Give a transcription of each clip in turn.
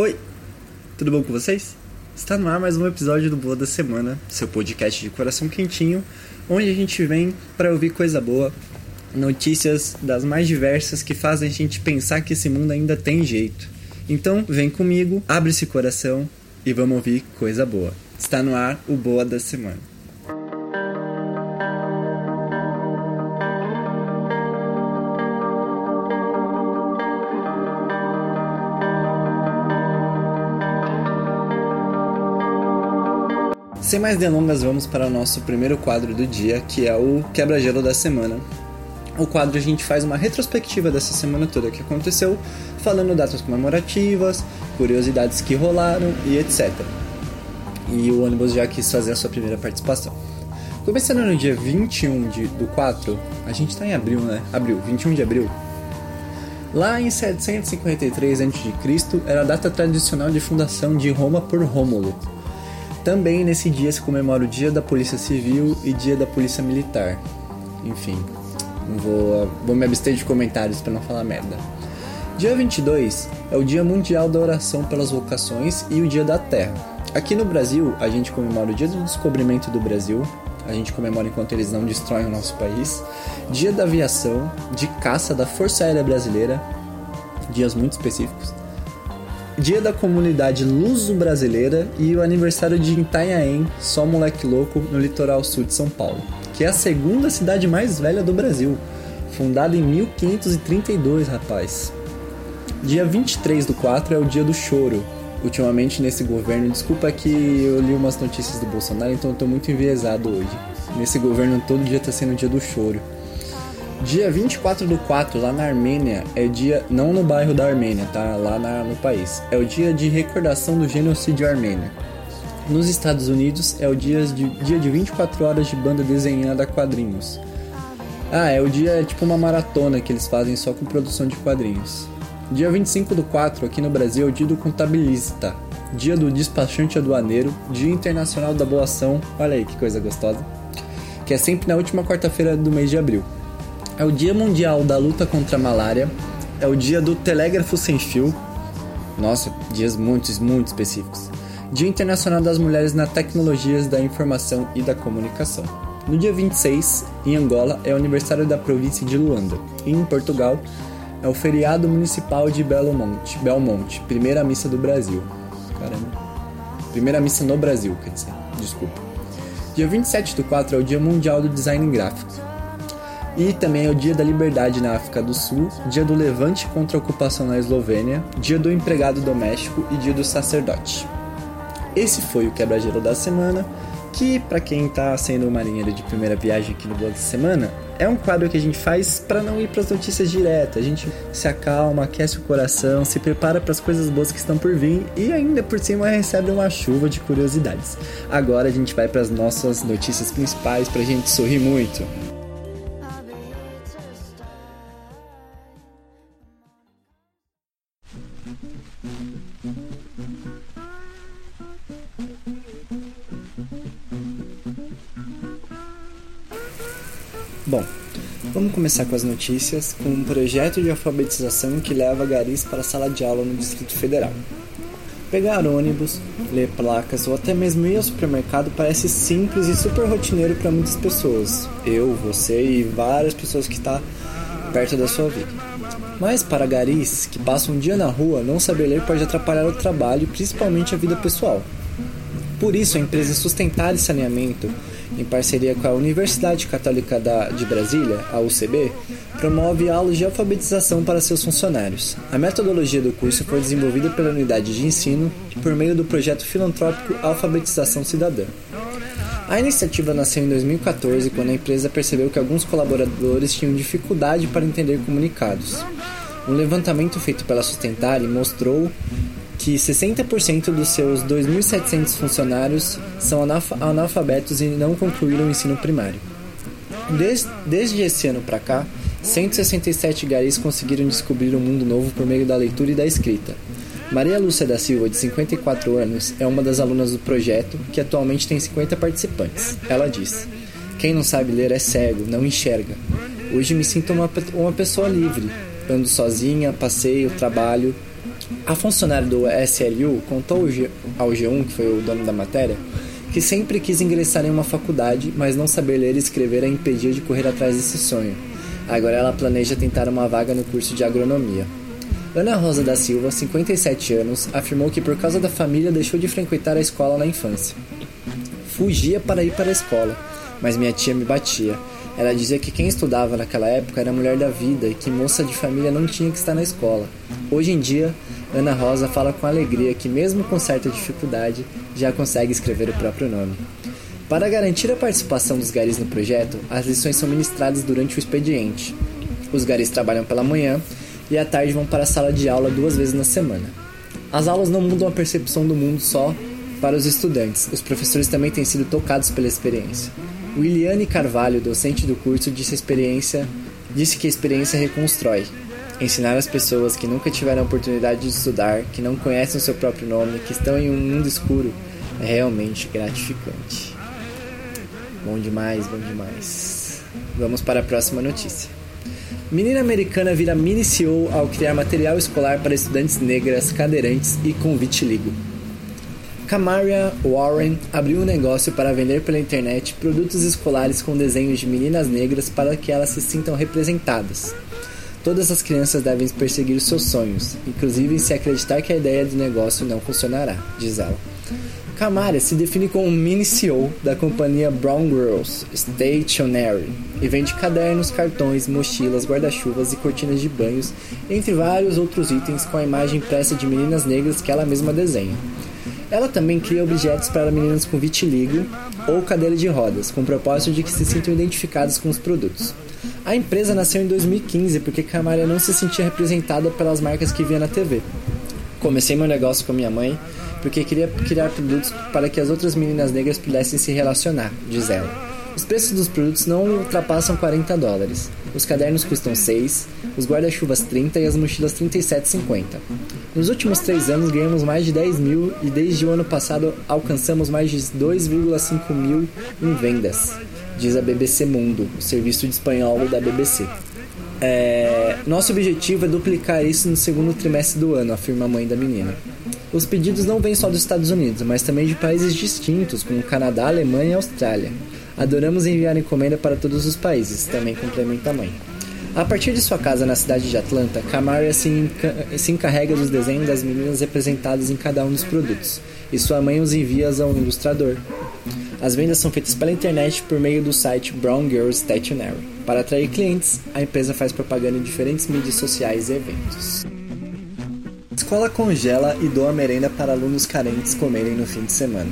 Oi, tudo bom com vocês? Está no ar mais um episódio do Boa da Semana, seu podcast de coração quentinho, onde a gente vem para ouvir coisa boa, notícias das mais diversas que fazem a gente pensar que esse mundo ainda tem jeito. Então, vem comigo, abre esse coração e vamos ouvir coisa boa. Está no ar o Boa da Semana. Sem mais delongas, vamos para o nosso primeiro quadro do dia, que é o quebra-gelo da semana. O quadro a gente faz uma retrospectiva dessa semana toda que aconteceu, falando datas comemorativas, curiosidades que rolaram e etc. E o ônibus já quis fazer a sua primeira participação. Começando no dia 21 de, do 4, a gente está em abril, né? Abril, 21 de abril. Lá em 753 a.C., era a data tradicional de fundação de Roma por Rômulo, também nesse dia se comemora o Dia da Polícia Civil e Dia da Polícia Militar. Enfim, vou, vou me abster de comentários para não falar merda. Dia 22 é o Dia Mundial da Oração pelas Vocações e o Dia da Terra. Aqui no Brasil, a gente comemora o Dia do Descobrimento do Brasil, a gente comemora enquanto eles não destroem o nosso país, Dia da Aviação, de Caça da Força Aérea Brasileira, dias muito específicos, Dia da Comunidade Luso-Brasileira e o aniversário de Itanhaém, só moleque louco, no litoral sul de São Paulo, que é a segunda cidade mais velha do Brasil, fundada em 1532, rapaz. Dia 23 do 4 é o dia do choro. Ultimamente nesse governo, desculpa que eu li umas notícias do Bolsonaro, então eu tô muito enviesado hoje. Nesse governo todo dia tá sendo o dia do choro. Dia 24 do 4, lá na Armênia, é dia. Não no bairro da Armênia, tá? Lá na, no país. É o dia de recordação do genocídio armênio. Nos Estados Unidos, é o dia de, dia de 24 horas de banda desenhada a quadrinhos. Ah, é o dia, é tipo uma maratona que eles fazem só com produção de quadrinhos. Dia 25 do 4, aqui no Brasil, é o dia do contabilista. Dia do despachante aduaneiro. Dia internacional da boa ação. Olha aí que coisa gostosa. Que é sempre na última quarta-feira do mês de abril. É o Dia Mundial da Luta contra a Malária. É o dia do Telégrafo Sem Fio. Nossa, dias muito, muito específicos. Dia Internacional das Mulheres na Tecnologias da Informação e da Comunicação. No dia 26, em Angola, é o aniversário da província de Luanda. E em Portugal, é o feriado municipal de Belo Monte, Belmonte, primeira missa do Brasil. Caramba. Primeira missa no Brasil, quer dizer. Desculpa. Dia 27 do 4 é o Dia Mundial do Design Gráfico. E também é o Dia da Liberdade na África do Sul, Dia do Levante contra a ocupação na Eslovênia, Dia do Empregado Doméstico e Dia do Sacerdote. Esse foi o quebra-gelo da semana, que para quem está sendo marinheiro de primeira viagem aqui no Blog da Semana, é um quadro que a gente faz para não ir para as notícias diretas. A gente se acalma, aquece o coração, se prepara para as coisas boas que estão por vir e ainda por cima recebe uma chuva de curiosidades. Agora a gente vai para as nossas notícias principais para a gente sorrir muito. Começar com as notícias com um projeto de alfabetização que leva garis para a sala de aula no Distrito Federal. Pegar ônibus, ler placas ou até mesmo ir ao supermercado parece simples e super rotineiro para muitas pessoas. Eu, você e várias pessoas que estão tá perto da sua vida. Mas para garis que passam um dia na rua, não saber ler pode atrapalhar o trabalho e principalmente a vida pessoal. Por isso, a empresa Sustentar e Saneamento em parceria com a Universidade Católica de Brasília, a UCB, promove aulas de alfabetização para seus funcionários. A metodologia do curso foi desenvolvida pela unidade de ensino por meio do projeto filantrópico Alfabetização Cidadã. A iniciativa nasceu em 2014, quando a empresa percebeu que alguns colaboradores tinham dificuldade para entender comunicados. Um levantamento feito pela Sustentare mostrou que 60% dos seus 2.700 funcionários são analfabetos e não concluíram o ensino primário. Desde, desde esse ano para cá, 167 garis conseguiram descobrir um mundo novo por meio da leitura e da escrita. Maria Lúcia da Silva, de 54 anos, é uma das alunas do projeto, que atualmente tem 50 participantes. Ela diz: Quem não sabe ler é cego, não enxerga. Hoje me sinto uma, uma pessoa livre. Ando sozinha, passeio, trabalho, A funcionária do SLU contou ao G1, que foi o dono da matéria, que sempre quis ingressar em uma faculdade, mas não saber ler e escrever a impedia de correr atrás desse sonho. Agora ela planeja tentar uma vaga no curso de agronomia. Ana Rosa da Silva, 57 anos, afirmou que por causa da família deixou de frequentar a escola na infância. Fugia para ir para a escola, mas minha tia me batia. Ela dizia que quem estudava naquela época era mulher da vida e que moça de família não tinha que estar na escola. Hoje em dia, Ana Rosa fala com alegria que, mesmo com certa dificuldade, já consegue escrever o próprio nome. Para garantir a participação dos garis no projeto, as lições são ministradas durante o expediente. Os garis trabalham pela manhã e à tarde vão para a sala de aula duas vezes na semana. As aulas não mudam a percepção do mundo só para os estudantes, os professores também têm sido tocados pela experiência. Williane Carvalho, docente do curso, disse, experiência, disse que a experiência reconstrói. Ensinar as pessoas que nunca tiveram a oportunidade de estudar, que não conhecem o seu próprio nome, que estão em um mundo escuro, é realmente gratificante. Bom demais, bom demais. Vamos para a próxima notícia. Menina americana vira mini CEO ao criar material escolar para estudantes negras, cadeirantes e com vitiligo. Camaria Warren abriu um negócio para vender pela internet produtos escolares com desenhos de meninas negras para que elas se sintam representadas. Todas as crianças devem perseguir seus sonhos, inclusive se acreditar que a ideia do negócio não funcionará, diz ela. Camaria se define como mini CEO da companhia Brown Girls Stationery e vende cadernos, cartões, mochilas, guarda-chuvas e cortinas de banhos, entre vários outros itens com a imagem impressa de meninas negras que ela mesma desenha. Ela também cria objetos para meninas com vitiligo ou cadeira de rodas, com o propósito de que se sintam identificadas com os produtos. A empresa nasceu em 2015 porque Camaria não se sentia representada pelas marcas que via na TV. Comecei meu negócio com minha mãe porque queria criar produtos para que as outras meninas negras pudessem se relacionar, diz ela. Os preços dos produtos não ultrapassam 40 dólares. Os cadernos custam 6, os guarda-chuvas 30 e as mochilas 37,50. Nos últimos 3 anos ganhamos mais de 10 mil e desde o ano passado alcançamos mais de 2,5 mil em vendas, diz a BBC Mundo, o serviço de espanhol da BBC. É, nosso objetivo é duplicar isso no segundo trimestre do ano, afirma a mãe da menina. Os pedidos não vêm só dos Estados Unidos, mas também de países distintos, como Canadá, Alemanha e Austrália. Adoramos enviar encomenda para todos os países, também complementa a mãe. A partir de sua casa na cidade de Atlanta, Camaria se, enca se encarrega dos desenhos das meninas representadas em cada um dos produtos, e sua mãe os envia a um ilustrador. As vendas são feitas pela internet por meio do site Brown Girls Stationery. Para atrair clientes, a empresa faz propaganda em diferentes mídias sociais e eventos. Escola congela e doa merenda para alunos carentes comerem no fim de semana.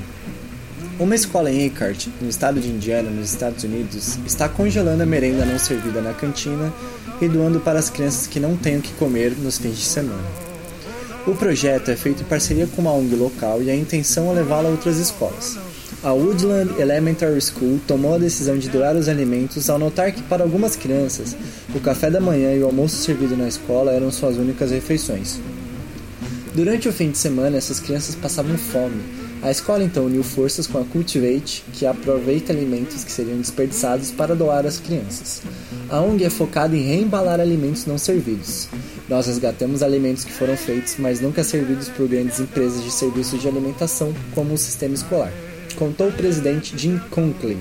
Uma escola em Eckhart, no estado de Indiana, nos Estados Unidos, está congelando a merenda não servida na cantina e doando para as crianças que não têm o que comer nos fins de semana. O projeto é feito em parceria com uma ONG local e a intenção é levá-la a outras escolas. A Woodland Elementary School tomou a decisão de doar os alimentos ao notar que, para algumas crianças, o café da manhã e o almoço servido na escola eram suas únicas refeições. Durante o fim de semana, essas crianças passavam fome a escola então uniu forças com a Cultivate, que aproveita alimentos que seriam desperdiçados para doar às crianças. A ONG é focada em reembalar alimentos não servidos. Nós resgatamos alimentos que foram feitos, mas nunca servidos por grandes empresas de serviços de alimentação, como o sistema escolar, contou o presidente Jim Conklin.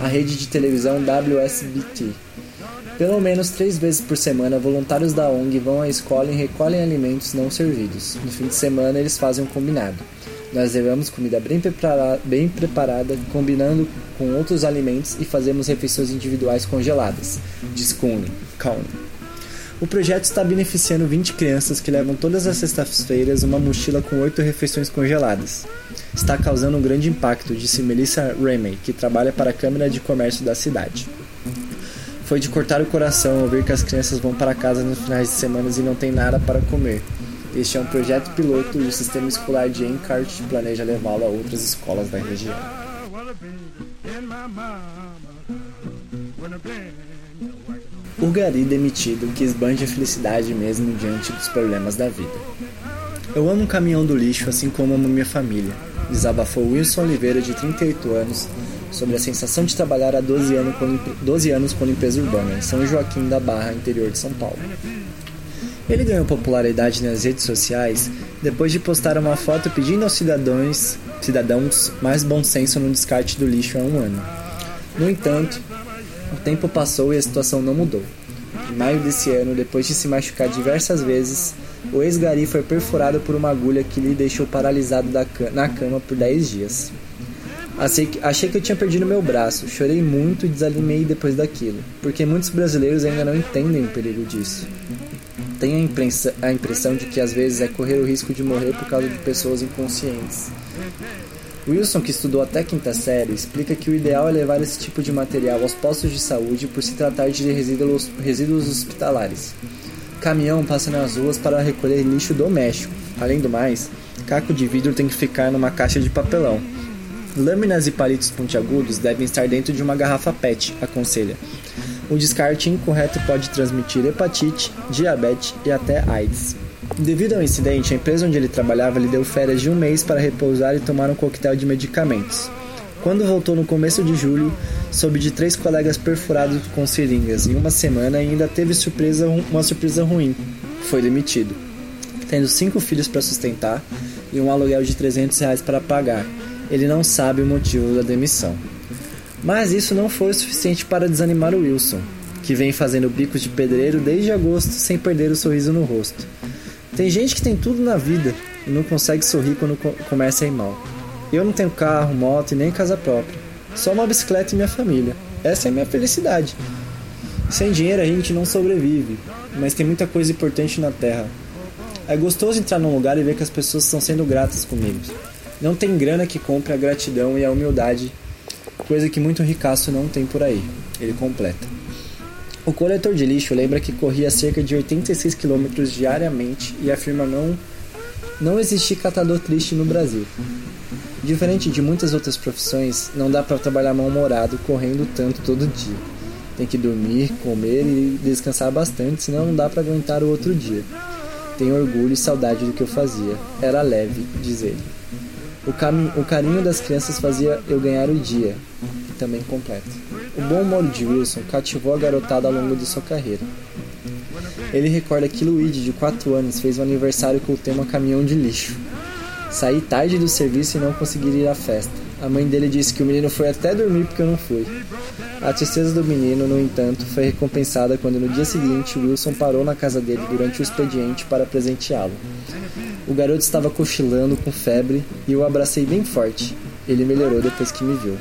A rede de televisão WSBT. Pelo menos três vezes por semana, voluntários da ONG vão à escola e recolhem alimentos não servidos. No fim de semana, eles fazem um combinado. Nós levamos comida bem preparada, bem preparada, combinando com outros alimentos e fazemos refeições individuais congeladas, diz Cooney. O projeto está beneficiando 20 crianças que levam todas as sextas-feiras uma mochila com 8 refeições congeladas. Está causando um grande impacto, disse Melissa Ramey, que trabalha para a Câmara de Comércio da cidade. Foi de cortar o coração ouvir que as crianças vão para casa nos finais de semana e não têm nada para comer. Este é um projeto piloto e o sistema escolar de Encart planeja levá-lo a outras escolas da região. O gari demitido que esbanja a felicidade mesmo diante dos problemas da vida. Eu amo um caminhão do lixo assim como amo minha família, desabafou Wilson Oliveira, de 38 anos, sobre a sensação de trabalhar há 12 anos com, 12 anos com limpeza urbana, em São Joaquim da Barra, interior de São Paulo. Ele ganhou popularidade nas redes sociais depois de postar uma foto pedindo aos cidadãos, cidadãos mais bom senso no descarte do lixo há um ano. No entanto, o tempo passou e a situação não mudou. Em maio desse ano, depois de se machucar diversas vezes, o ex-gari foi perfurado por uma agulha que lhe deixou paralisado na cama por 10 dias. Achei que eu tinha perdido meu braço, chorei muito e desanimei depois daquilo, porque muitos brasileiros ainda não entendem o perigo disso. Tenho a, imprensa, a impressão de que às vezes é correr o risco de morrer por causa de pessoas inconscientes. Wilson, que estudou até quinta série, explica que o ideal é levar esse tipo de material aos postos de saúde por se tratar de resíduos, resíduos hospitalares. Caminhão passa nas ruas para recolher lixo doméstico. Além do mais, caco de vidro tem que ficar numa caixa de papelão. Lâminas e palitos pontiagudos devem estar dentro de uma garrafa PET, aconselha. O descarte incorreto pode transmitir hepatite, diabetes e até AIDS. Devido ao incidente, a empresa onde ele trabalhava lhe deu férias de um mês para repousar e tomar um coquetel de medicamentos. Quando voltou no começo de julho, soube de três colegas perfurados com seringas em uma semana e ainda teve surpresa, uma surpresa ruim. Foi demitido. Tendo cinco filhos para sustentar e um aluguel de 300 reais para pagar, ele não sabe o motivo da demissão. Mas isso não foi o suficiente para desanimar o Wilson, que vem fazendo bicos de pedreiro desde agosto sem perder o sorriso no rosto. Tem gente que tem tudo na vida e não consegue sorrir quando começa a ir mal. Eu não tenho carro, moto e nem casa própria. Só uma bicicleta e minha família. Essa é a minha felicidade. Sem dinheiro a gente não sobrevive, mas tem muita coisa importante na Terra. É gostoso entrar num lugar e ver que as pessoas estão sendo gratas comigo. Não tem grana que compre a gratidão e a humildade, coisa que muito ricaço não tem por aí. Ele completa. O coletor de lixo lembra que corria cerca de 86 km diariamente e afirma não não existir catador triste no Brasil. Diferente de muitas outras profissões, não dá para trabalhar mal-humorado correndo tanto todo dia. Tem que dormir, comer e descansar bastante, senão não dá para aguentar o outro dia. Tenho orgulho e saudade do que eu fazia. Era leve, diz ele. O, o carinho das crianças fazia eu ganhar o dia. Também completo. O bom humor de Wilson cativou a garotada ao longo de sua carreira. Ele recorda que Luigi, de 4 anos, fez um aniversário com o tema caminhão de lixo. Saí tarde do serviço e não consegui ir à festa. A mãe dele disse que o menino foi até dormir porque eu não fui. A tristeza do menino, no entanto, foi recompensada quando no dia seguinte Wilson parou na casa dele durante o expediente para presenteá-lo. O garoto estava cochilando com febre e eu o abracei bem forte. Ele melhorou depois que me viu.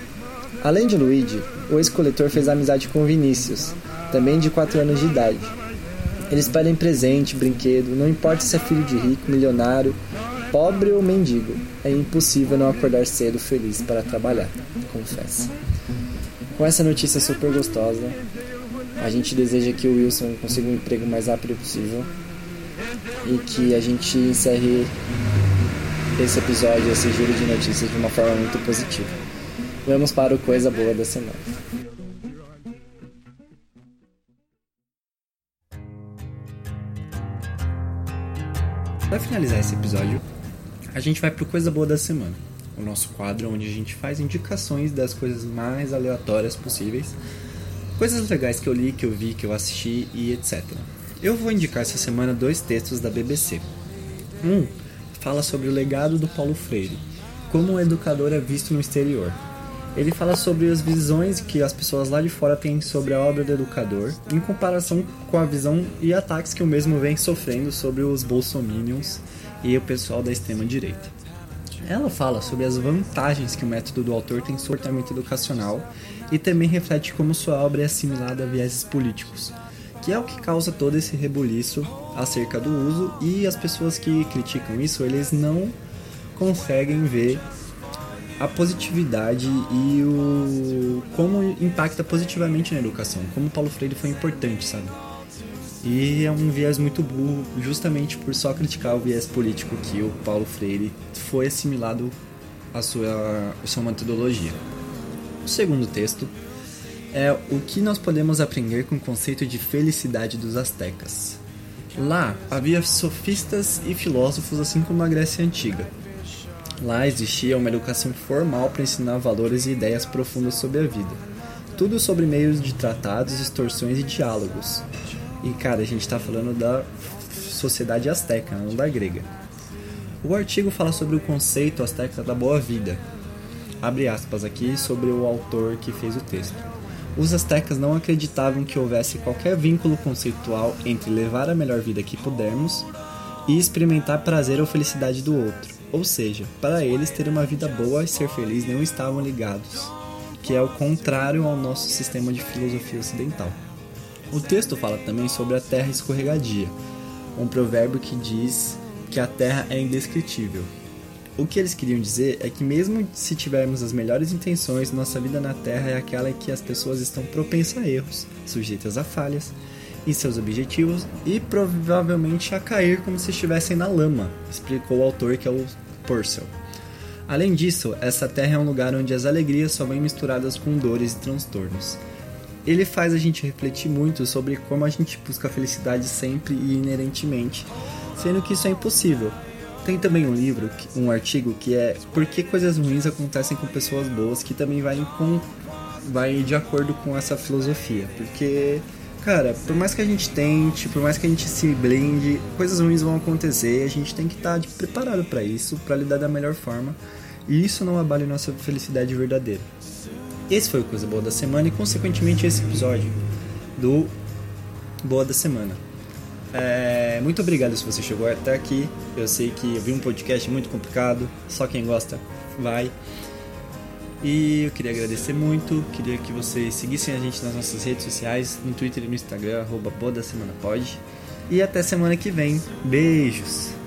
Além de Luigi, o ex-coletor fez amizade com Vinícius, também de 4 anos de idade. Eles pedem presente, brinquedo, não importa se é filho de rico, milionário, pobre ou mendigo. É impossível não acordar cedo feliz para trabalhar, confessa. Com essa notícia super gostosa, a gente deseja que o Wilson consiga um emprego mais rápido possível e que a gente encerre esse episódio, esse giro de notícias de uma forma muito positiva. Vamos para o Coisa Boa da Semana. Para finalizar esse episódio, a gente vai pro Coisa Boa da Semana, o nosso quadro onde a gente faz indicações das coisas mais aleatórias possíveis, coisas legais que eu li, que eu vi, que eu assisti e etc. Eu vou indicar essa semana dois textos da BBC. Um fala sobre o legado do Paulo Freire, como um educador é visto no exterior. Ele fala sobre as visões que as pessoas lá de fora têm sobre a obra do educador, em comparação com a visão e ataques que o mesmo vem sofrendo sobre os bolsominions e o pessoal da extrema direita. Ela fala sobre as vantagens que o método do autor tem sobre o tratamento educacional e também reflete como sua obra é assimilada a vieses políticos, que é o que causa todo esse rebuliço acerca do uso e as pessoas que criticam isso, eles não conseguem ver a positividade e o como impacta positivamente na educação, como Paulo Freire foi importante, sabe? E é um viés muito burro, justamente por só criticar o viés político que o Paulo Freire foi assimilado à sua, à sua metodologia. O segundo texto é o que nós podemos aprender com o conceito de felicidade dos astecas. Lá havia sofistas e filósofos, assim como a Grécia Antiga. Lá existia uma educação formal para ensinar valores e ideias profundas sobre a vida. Tudo sobre meios de tratados, extorsões e diálogos. E cara, a gente está falando da sociedade asteca, não da grega. O artigo fala sobre o conceito asteca da boa vida. Abre aspas aqui sobre o autor que fez o texto. Os astecas não acreditavam que houvesse qualquer vínculo conceitual entre levar a melhor vida que pudermos e experimentar prazer ou felicidade do outro. Ou seja, para eles ter uma vida boa e ser feliz não estavam ligados, que é o contrário ao nosso sistema de filosofia ocidental. O texto fala também sobre a terra escorregadia, um provérbio que diz que a terra é indescritível. O que eles queriam dizer é que, mesmo se tivermos as melhores intenções, nossa vida na Terra é aquela em que as pessoas estão propensas a erros, sujeitas a falhas em seus objetivos e provavelmente a cair como se estivessem na lama, explicou o autor que é o Purcell. Além disso, essa terra é um lugar onde as alegrias só vêm misturadas com dores e transtornos ele faz a gente refletir muito sobre como a gente busca a felicidade sempre e inerentemente, sendo que isso é impossível. Tem também um livro, um artigo que é Por que coisas ruins acontecem com pessoas boas, que também vai, com, vai de acordo com essa filosofia. Porque, cara, por mais que a gente tente, por mais que a gente se blinde, coisas ruins vão acontecer, a gente tem que estar tá preparado para isso, para lidar da melhor forma. E isso não abale nossa felicidade verdadeira. Esse foi o Coisa Boa da Semana e, consequentemente, esse episódio do Boa da Semana. É, muito obrigado se você chegou até aqui. Eu sei que eu vi um podcast muito complicado, só quem gosta vai. E eu queria agradecer muito, queria que vocês seguissem a gente nas nossas redes sociais, no Twitter e no Instagram, arroba Boa da Semana Pode. E até semana que vem. Beijos!